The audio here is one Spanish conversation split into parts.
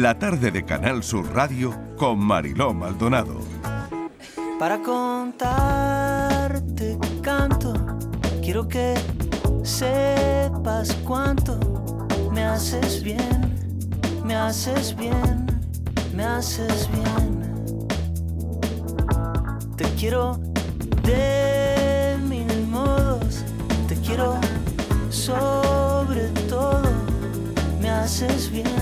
La tarde de Canal Sur Radio con Mariló Maldonado. Para contarte canto, quiero que sepas cuánto me haces bien, me haces bien, me haces bien. Te quiero de mil modos, te quiero sobre todo, me haces bien,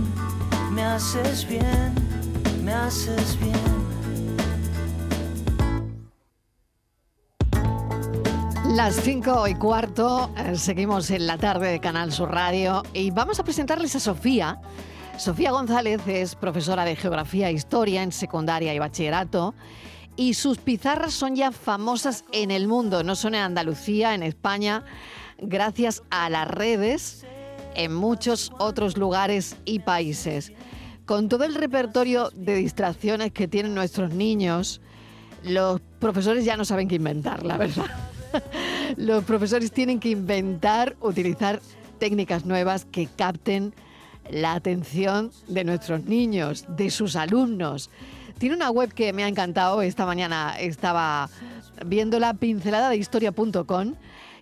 me haces bien, me haces bien. Las 5 y cuarto, eh, seguimos en la tarde de Canal Sur Radio y vamos a presentarles a Sofía. Sofía González es profesora de Geografía e Historia en secundaria y bachillerato y sus pizarras son ya famosas en el mundo, no son en Andalucía, en España, gracias a las redes en muchos otros lugares y países. Con todo el repertorio de distracciones que tienen nuestros niños, los profesores ya no saben qué inventar, la verdad. Los profesores tienen que inventar, utilizar técnicas nuevas que capten la atención de nuestros niños, de sus alumnos. Tiene una web que me ha encantado, esta mañana estaba viendo la pincelada de historia.com,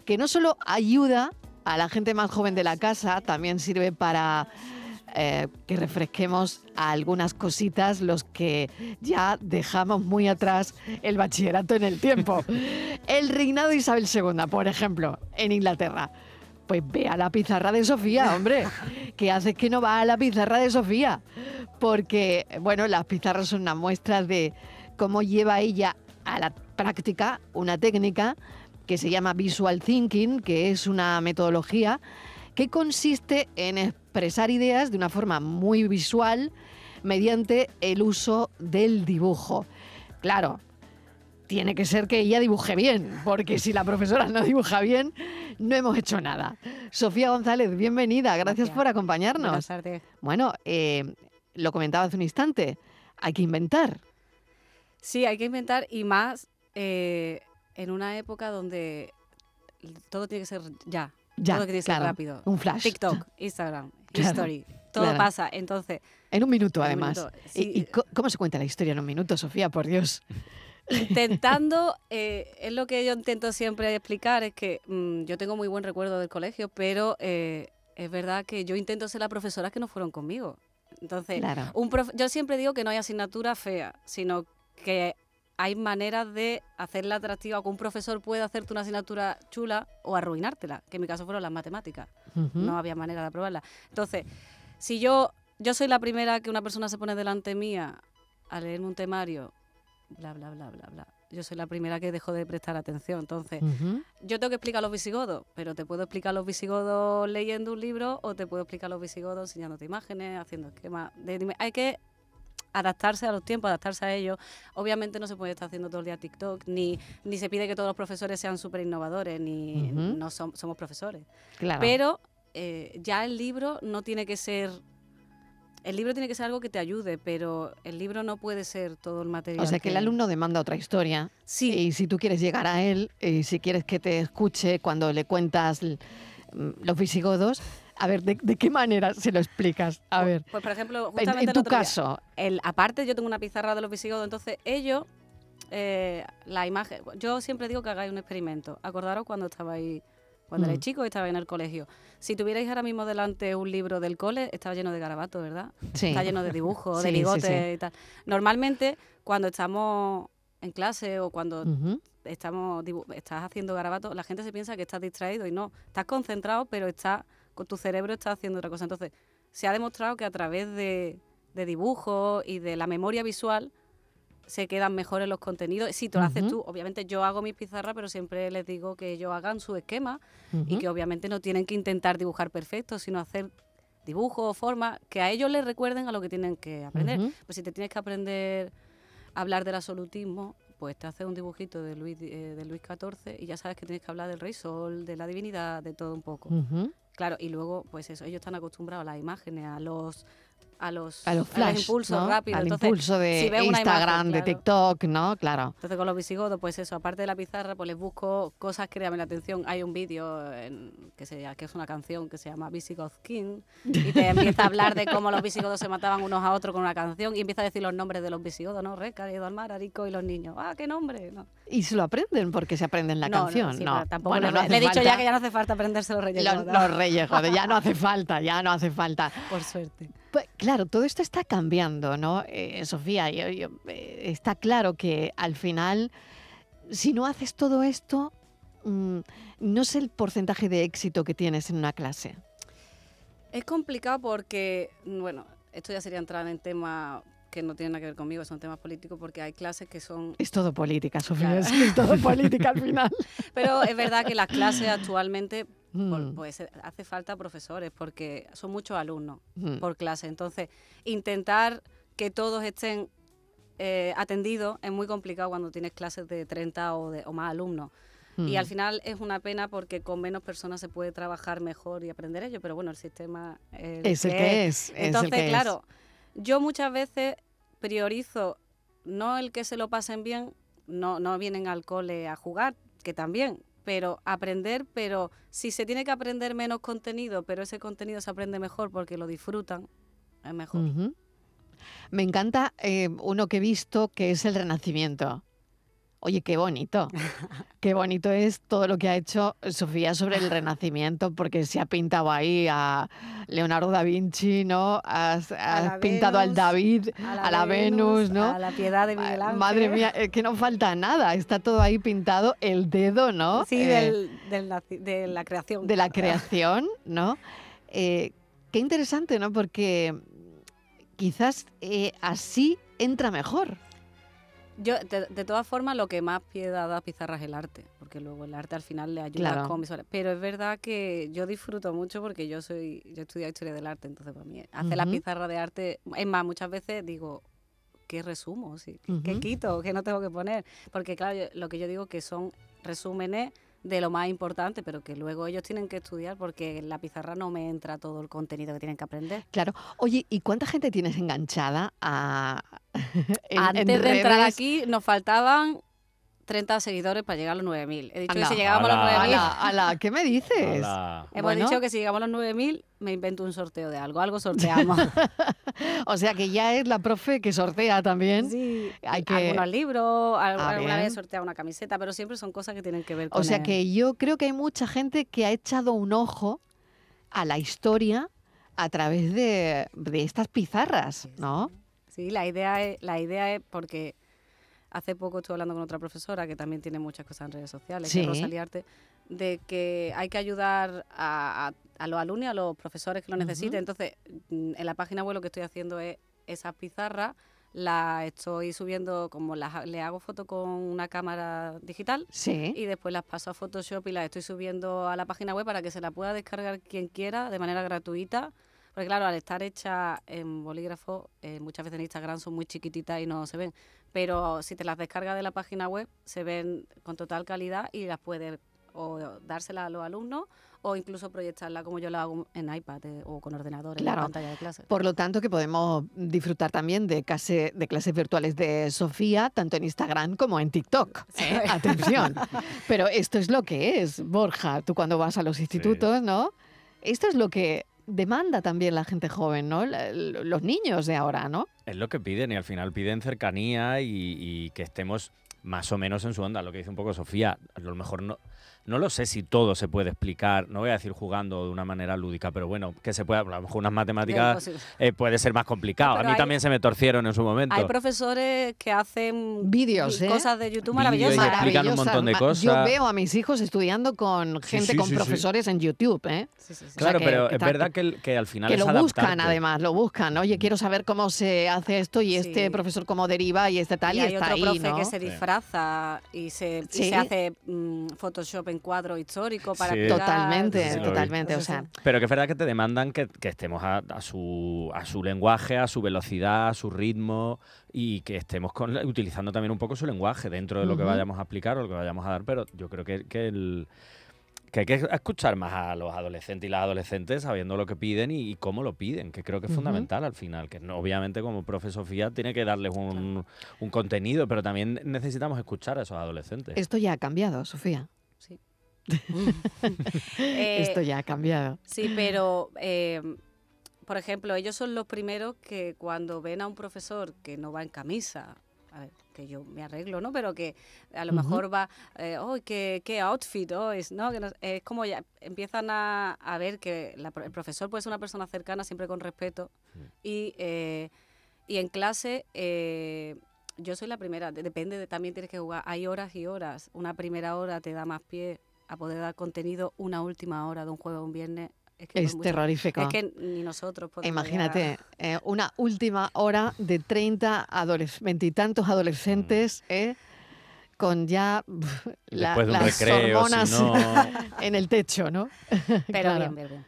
que no solo ayuda a la gente más joven de la casa, también sirve para eh, que refresquemos algunas cositas los que ya dejamos muy atrás el bachillerato en el tiempo. El reinado de Isabel II, por ejemplo, en Inglaterra. Pues ve a la pizarra de Sofía, hombre. ¿Qué haces que no va a la pizarra de Sofía? Porque, bueno, las pizarras son una muestra de cómo lleva ella a la práctica una técnica que se llama Visual Thinking, que es una metodología que consiste en expresar ideas de una forma muy visual mediante el uso del dibujo. Claro, tiene que ser que ella dibuje bien, porque si la profesora no dibuja bien, no hemos hecho nada. Sofía González, bienvenida, gracias, por acompañarnos. Buenas tardes. Bueno, eh, lo comentaba hace un instante, hay que inventar. Sí, hay que inventar y más eh, en una época donde todo tiene que ser ya. Ya, todo que claro, rápido. un flash. TikTok, Instagram, Claro, History, todo claro. pasa. Entonces, En un minuto, En un además. minuto, ¿Y- sí. ¿Y, co- cómo se cuenta la historia en un minuto, Sofía? Por Dios. intentando, eh, es lo que yo intento siempre explicar, es que mm, yo tengo muy buen recuerdo del colegio, pero eh, es verdad que yo intento ser la profesora que no fueron conmigo. Entonces, Claro. un profe- yo siempre digo que no hay asignatura fea, sino que hay maneras de hacerla atractiva, que un profesor puede hacerte una asignatura chula o arruinártela, que en mi caso fueron las matemáticas. No había manera de aprobarla. Entonces, si yo, yo soy la primera que una persona se pone delante mía a leerme un temario, bla, bla, bla, bla, bla, yo soy la primera que dejo de prestar atención. Entonces, yo tengo que explicar los visigodos, pero te puedo explicar los visigodos leyendo un libro o te puedo explicar los visigodos enseñándote imágenes, haciendo esquemas. de hay que adaptarse a los tiempos, adaptarse a ellos. Obviamente no se puede estar haciendo todo el día TikTok, ni, ni se pide que todos los profesores sean súper innovadores, ni no som- somos profesores. Claro. Pero eh, ya el libro no tiene que ser. El libro tiene que ser algo que te ayude, pero el libro no puede ser todo el material. o sea, que el alumno demanda otra historia. Sí. Y si tú quieres llegar a él, y si quieres que te escuche cuando le cuentas mm, los visigodos, a ver, ¿de, de qué manera se lo explicas? A ver, Pues, por ejemplo, en, justamente en el tu otro día, caso, el, aparte, yo tengo una pizarra de los visigodos, entonces ellos, eh, la imagen. Yo siempre digo que hagáis un experimento. Acordaros cuando estabais. Cuando Mm. erais chicos y estabais en el colegio. Si tuvierais ahora mismo delante un libro del cole, estaba lleno de garabatos, ¿verdad? sí. está lleno de dibujos, de Sí, bigotes sí. y tal. Normalmente, cuando estamos en clase o cuando estamos estás haciendo garabatos, la gente se piensa que estás distraído y no, estás concentrado, pero está con tu cerebro está haciendo otra cosa. Entonces, se ha demostrado que a través de, de dibujos y de la memoria visual se quedan mejores los contenidos. Si tú lo haces tú, obviamente yo hago mis pizarras, pero siempre les digo que ellos hagan su esquema y que obviamente no tienen que intentar dibujar perfecto, sino hacer dibujos, formas, que a ellos les recuerden a lo que tienen que aprender. Pues si te tienes que aprender a hablar del absolutismo, pues te haces un dibujito de Luis, eh, de Luis XIV y ya sabes que tienes que hablar del rey sol, de la divinidad, de todo un poco. Claro, y luego, pues eso, ellos están acostumbrados a las imágenes, a los a los, A los flash, impulsos ¿no? rápidos. Al Entonces, impulso de si Instagram, imagen, de. TikTok, ¿no? Claro. Entonces con los visigodos, pues eso, aparte de la pizarra, pues les busco cosas que llamen la atención. Hay un vídeo en- que, se, que es una canción que se llama Visigoth King y te empieza a hablar de cómo los visigodos se mataban unos a otros con una canción y empieza a decir los nombres de los visigodos, ¿no? Reca, Edalmar, Arico y los niños. ¡Ah, qué nombre! No. Y se lo aprenden porque se aprenden la No, no, canción, sí, ¿no? pero tampoco Bueno, no le he dicho falta. ya que ya no hace falta aprenderse los reyes. Los, los reyes, ya no hace falta, ya no hace falta. Por suerte. Pues, claro, todo esto está cambiando, ¿no? Eh, Sofía, yo- yo- eh, está claro que al final, si no haces todo esto, mm, no sé el porcentaje de éxito que tienes en una clase. Es complicado porque, bueno, esto ya sería entrar en temas que no tienen nada que ver conmigo, son temas políticos, porque hay clases que son Es todo política, Sofía, Claro. es, todo política al final. Pero es verdad que las clases actualmente Mm, pues eh, hace falta profesores porque son muchos alumnos mm. por clase. Entonces, intentar que todos estén eh, atendidos es muy complicado cuando tienes clases de 30 o, de, o más alumnos. Y al Mm. final es una pena porque con menos personas se puede trabajar mejor y aprender ello, pero bueno, el sistema eh, Es el que es. es el entonces, es. Yo muchas veces priorizo no el que se lo pasen bien, no, no vienen al cole a jugar, que también, pero aprender, pero si se tiene que aprender menos contenido, pero ese contenido se aprende mejor porque lo disfrutan, es mejor. Me encanta eh, uno que he visto que es el Renacimiento. Oye, qué bonito. Qué bonito es todo lo que ha hecho Sofía sobre el Renacimiento, porque se ha pintado ahí a Leonardo da Vinci, ¿no? Has, pintado al David, a la, Venus, ¿no? A la piedad de Miguel Ángel. Madre mía, es que no falta nada. Está todo ahí pintado, el dedo, ¿no? Sí, Eh, del, de la creación. de la creación, ¿no? Eh, qué interesante, ¿no? Porque quizás eh, así entra mejor. Yo, de, de todas formas, lo que más piedad da a pizarra es el arte, porque luego el arte al final le ayuda Claro. con visuales. Pero es verdad que yo disfruto mucho porque yo soy, yo he estudiado historia del arte, entonces para mí hacer la Ujú. pizarra de arte, es más, muchas veces digo, ¿qué resumo? Sí, ¿qué, qué quito? ¿Qué no tengo que poner? Porque claro, yo- lo que yo digo que son resúmenes de lo más importante, pero que luego ellos tienen que estudiar porque en la pizarra no me entra todo el contenido que tienen que aprender. Claro. Oye, ¿y cuánta gente tienes enganchada a en- en Antes de entrar aquí nos faltaban 30 seguidores para llegar a los 9.000. He dicho Anda. que si llegábamos a los Ala. 9.000... Ala, ala, ¿qué me dices? Ala. Hemos Bueno. dicho que si llegamos a los 9.000 me invento un sorteo de algo. Algo sorteamos. O sea que ya es la profe que sortea también. sí. Hay que- Algunos libros, Ah, alguna vez sortea una camiseta, pero siempre son cosas que tienen que ver con O sea que yo creo que hay mucha gente que ha echado un ojo a la historia a través de, de estas pizarras. ¿no? Sí, la idea es, la idea es porque hace poco estuve hablando con otra profesora que también tiene muchas cosas en redes sociales, que Sí. Rosalía Arte, de que hay que ayudar a, a- a los alumnos a los profesores que lo necesiten. Entonces, mm, en la página web lo que estoy haciendo es esas pizarras, las estoy subiendo, como las, le hago foto con una cámara digital Sí. y después las paso a Photoshop y las estoy subiendo a la página web para que se la pueda descargar quien quiera de manera gratuita. Porque claro, al estar hecha en bolígrafo, eh, muchas veces en Instagram son muy chiquititas y no se ven. Pero si te las descargas de la página web, se ven con total calidad y las puedes o dárselas a los alumnos o incluso proyectarla como yo lo hago en iPad eh, o con ordenador en Claro. la pantalla de clase. Por lo tanto, que podemos disfrutar también de, clase, de clases virtuales de Sofía, tanto en Instagram como en TikTok. ¿eh? Atención. Pero esto es lo que es, Borja. Tú cuando vas a los institutos, ¿no? Esto es lo que demanda también la gente joven, ¿no? Los niños de ahora, ¿no? Es lo que piden y al final piden cercanía y, y que estemos más o menos en su onda, lo que dice un poco Sofía. A lo mejor no, no lo sé si todo se puede explicar, no voy a decir jugando de una manera lúdica, pero bueno, que se pueda, a lo mejor unas matemáticas eh, puede ser más complicado. No, a mí hay- también se me torcieron en su momento. Hay profesores que hacen Vídeos, ¿eh? cosas de YouTube Vídeos y maravillosas. explican un montón de Maravillosas. Yo cosas. veo a mis hijos estudiando con gente sí, con sí, sí. profesores en YouTube, ¿eh? Sí, sí, sí. sea Claro, que- pero que es verdad que, al final Que es lo buscan adaptarte. además, lo buscan. Oye, quiero saber cómo se hace esto y este profesor cómo deriva y este tal y, y hay está otro ahí, profe ¿no? que se Sí. abraza y se, y Sí. se hace mm, Photoshop en cuadro histórico para Sí. Totalmente, Sí, totalmente. O sea. Pero que es verdad que te demandan que, que estemos a, a su, a su lenguaje, a su velocidad, a su ritmo y que estemos con, utilizando también un poco su lenguaje dentro de lo que vayamos a aplicar o lo que vayamos a dar. Pero yo creo que, que el- que hay que escuchar más a los adolescentes y las adolescentes sabiendo lo que piden y, y cómo lo piden, que creo que es fundamental al final, que no- obviamente como profe Sofía tiene que darles un, un contenido, pero también necesitamos escuchar a esos adolescentes. esto ya ha cambiado, Sofía. Sí. Eh, esto ya ha cambiado. Sí, pero, eh, por ejemplo, ellos son los primeros que cuando ven a un profesor que no va en camisa, a ver, que yo me arreglo, ¿no? Pero que a lo mejor va, eh, oh, qué, qué outfit, oh, es, ¿no? Que no- es como ya empiezan a, a ver que la el profesor puede ser una persona cercana, siempre con respeto, y, eh, y en clase... yo soy la primera, de- depende, de, también tienes que jugar. Hay horas y horas. Una primera hora te da más pie a poder dar contenido. Una última hora de un jueves o un viernes es que Es terrorífico. Es que ni nosotros podemos. Imagínate, eh, una última hora de 30, adoles- veintitantos adolescentes, ¿eh? con ya la- las recreo, si hormonas no... en el techo, ¿no? Pero Claro. bien, bien, bien.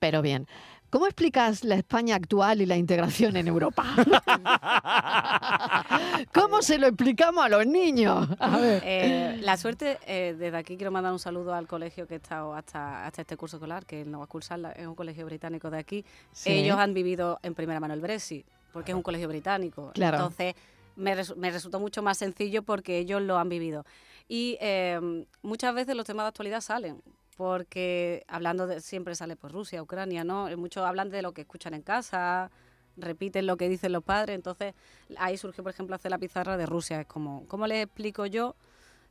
Pero bien. ¿Cómo explicas la España actual y la integración en Europa? ¿Cómo se lo explicamos a los niños? A ver. Eh, la suerte, eh, desde aquí quiero mandar un saludo al colegio que he estado hasta, hasta este curso escolar, que no va a cursarla, es un colegio británico de aquí. Sí. Ellos han vivido en primera mano el Brexit, porque es un colegio británico. Claro. Entonces, me, me resultó mucho más sencillo porque ellos lo han vivido. Y eh, muchas veces los temas de actualidad salen, porque hablando de, siempre sale por Rusia, Ucrania, ¿no? Eh, Muchos hablan de lo que escuchan en casa, repiten lo que dicen los padres, entonces ahí surgió, por ejemplo, hacer la pizarra de Rusia. Es como, ¿cómo les explico yo?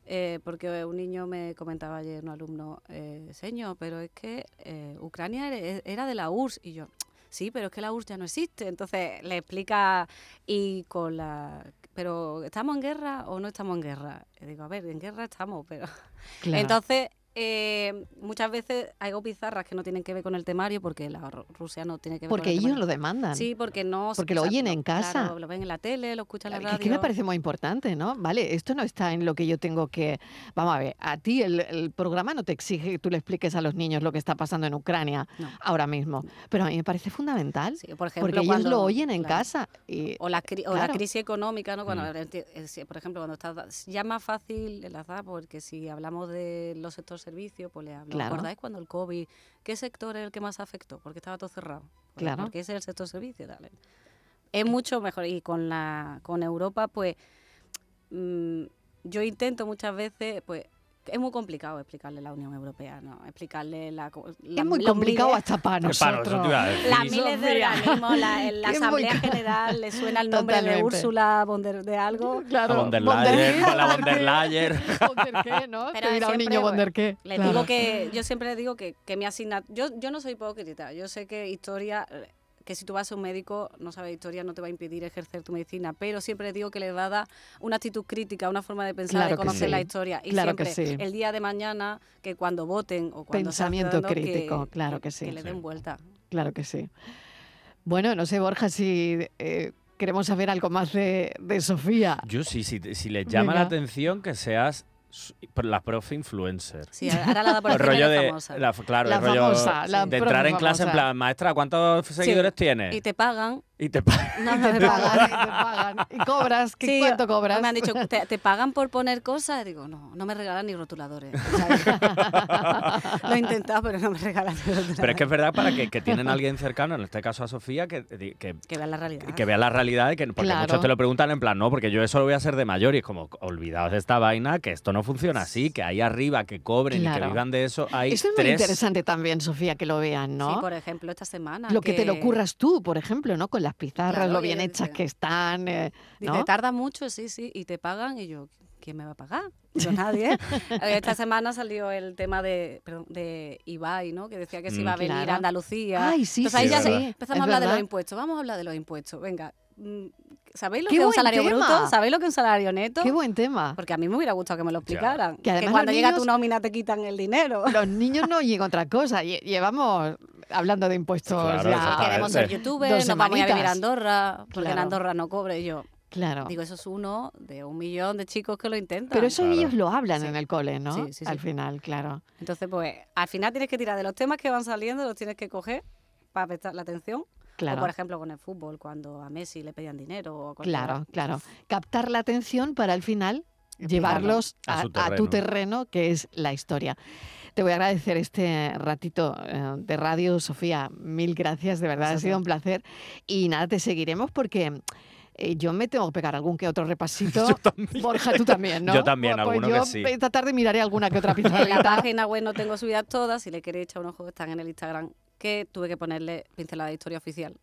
Eh, porque un niño me comentaba ayer, un alumno, eh, señor, pero es que eh, Ucrania era, era de la URSS. Y yo, sí, pero es que la URSS ya no existe. Entonces le explica y con la... Pero ¿estamos en guerra o no estamos en guerra? Y digo, a ver, en guerra estamos, pero... Claro. Entonces, eh, muchas veces hago pizarras que no tienen que ver con el temario porque la Ru- Rusia no tiene que ver Porque con el ellos temario. lo demandan. Sí, porque no... Porque lo oyen en casa. claro, lo ven en la tele, lo escuchan en la radio. que me parece muy importante, ¿no? Vale, esto no está en lo que yo tengo que... Vamos a ver, a ti el, el programa no te exige que tú le expliques a los niños lo que está pasando en Ucrania No. ahora mismo, pero a mí me parece fundamental, Sí, por ejemplo, porque ellos lo oyen en claro. casa. Y, O la, cri- o la crisis económica, ¿no? Cuando, Mm. eh, por ejemplo, cuando estás... Ya más fácil enlazar, porque si hablamos de los sectores servicios, pues le hablo. Claro. ¿Acordáis cuando el COVID, qué sector es el que más afectó? Porque estaba todo cerrado. Pues, Claro. Porque ese es el sector servicio. Dale. Es mucho mejor. Y con, la, con Europa, pues... mm, yo intento muchas veces, pues... Es muy complicado explicarle la Unión Europea, ¿no? Explicarle la... la- es muy complicado miles- hasta para nosotros. las miles de organismos, la, en la Asamblea General le suena el nombre Totalmente. de Úrsula von der- de algo. Claro, von der Leyen, la von der qué. Leyen. Von der qué, ¿no? Pero Te dirá un niño von der qué. Le claro. digo que, yo siempre le digo que, que mi asignatura, yo, yo no soy hipócrita, yo sé que historia, que si tú vas a un médico, no sabes historia, no te va a impedir ejercer tu medicina, pero siempre digo que le va a dar una actitud crítica, una forma de pensar, Claro de que conocer sí. la historia. Y Claro que siempre, sí. el día de mañana, que cuando voten o cuando Pensamiento que- crítico, claro que sí. Que le den vuelta. Claro que sí. Bueno, no sé, Borja, si eh, queremos saber algo más de, de Sofía. Yo sí, si, si les llama la atención que seas la profe influencer. Sí, ahora la da por El el rollo de, famosa. la, claro, La el rollo famosa, la de profe entrar en clase en famosa. plan, maestra, ¿cuántos seguidores tienes? Y te pagan. Y te pa- No, te pagan, pagan. y te pagan. ¿Y cobras? ¿Qué, Sí, ¿Cuánto cobras? Me han dicho, ¿te, te pagan por poner cosas? Y digo, no, no me regalan ni rotuladores. O sea, lo he intentado, pero no me regalan ni rotuladores. Pero es que es verdad para que, que tienen a alguien cercano, en este caso a Sofía, que, que, Que vean la realidad. que vea la realidad y que porque Claro. muchos te lo preguntan en plan, no, porque yo eso lo voy a hacer de mayor y es como, olvidaos de esta vaina, que esto no funciona así, que ahí arriba que cobren y que vivan de eso, hay Eso es muy tres... interesante también, Sofía, que lo vean, ¿no? Sí, por ejemplo, esta semana. lo que, te lo curras tú, por ejemplo, ¿no? Con las pizarras, Claro, lo bien hechas que están, eh, Dice, ¿no? tarda mucho, sí, sí, y te pagan. Y yo, ¿quién me va a pagar? Yo nadie. Eh, Esta semana salió el tema de, perdón, de Ibai, ¿no? Que decía que se Mm. iba a venir Claro. a Andalucía. Ay, sí, Entonces ahí sí, ya verdad. empezamos Es a hablar de los impuestos. Vamos a hablar de los impuestos. Venga, mm, ¿sabéis lo ¡Qué que es un salario tema! bruto? ¿Sabéis lo que es un salario neto? Qué buen tema. Porque a mí me hubiera gustado que me lo explicaran. Que además cuando los llega niños- tu nómina te quitan el dinero. Los niños no oyen otra cosa. lle- Llevamos hablando de impuestos Claro, ya. Queremos ser youtubers, nos vamos a ir a vivir a. Andorra, porque en Claro. Andorra no cobre. Y yo, Claro. Digo, eso es uno de un millón de chicos que lo intentan. Pero eso Claro. ellos lo hablan Sí. en el cole, ¿no? Sí, sí, Al final, claro. Entonces, pues, al final tienes que tirar de los temas que van saliendo, los tienes que coger para prestar la atención. Claro. O, por ejemplo, con el fútbol, cuando a Messi le pedían dinero. O Claro, claro. Captar la atención para al final llevarlos A a, su a tu terreno, que es la historia. Te voy a agradecer este ratito eh, de radio, Sofía. Mil gracias, de verdad, ha sido un placer. Y nada, te seguiremos porque eh, yo me tengo que pegar algún que otro repasito. Borja, tú también, ¿no? Yo también, Pues alguno yo que sí. esta tarde miraré alguna que otra En la página web no tengo subidas todas, si le queréis echar un ojo, están en el Instagram, que tuve que ponerle pincelada de historia oficial,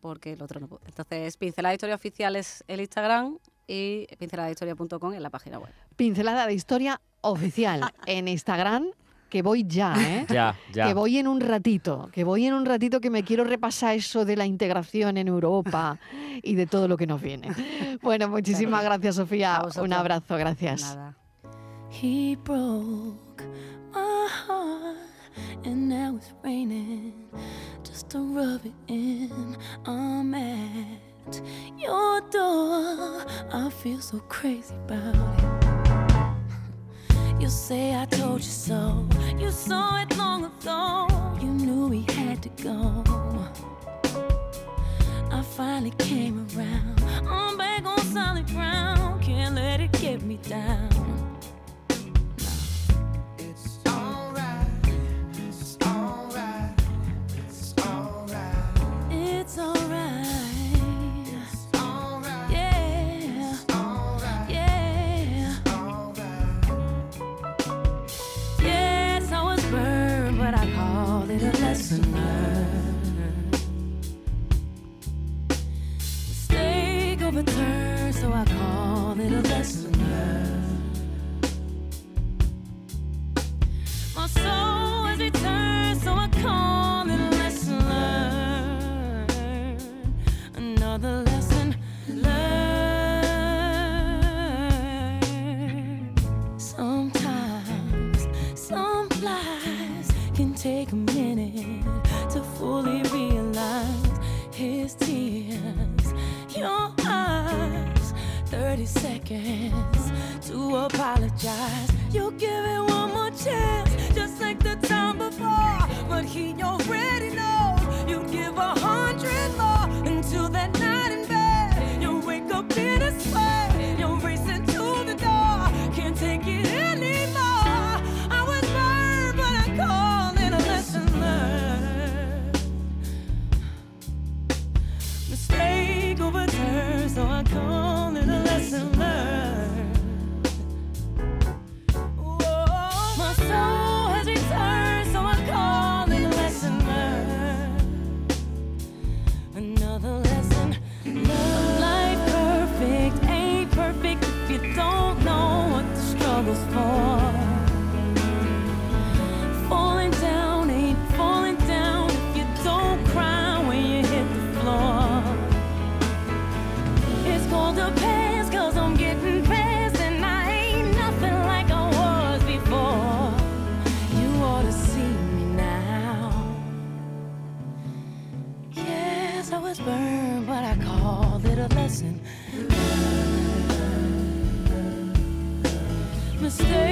porque el otro no pude. Entonces, pincelada de historia oficial es el Instagram y pinceladahistoria.com en la página web. Pincelada de historia oficial en Instagram, que voy ya, ¿eh? Ya, ya. Que voy en un ratito, que voy en un ratito que me quiero repasar eso de la integración en Europa y de todo lo que nos viene. Bueno, muchísimas gracias, Sofía. Un abrazo, gracias. Nada. He broke my heart, and now it's raining just to rub it in. I'm at your door. I feel so crazy about it. You say I told you so. You saw it long ago. You knew we had to go. I finally came around. I'm back on solid ground. Can't let it get me down. Can take a minute to fully realize his tears, your eyes. 30 seconds to apologize. You'll give it one more chance, just like the time before. But he already knows you give a hundred more called it a lesson. Mistake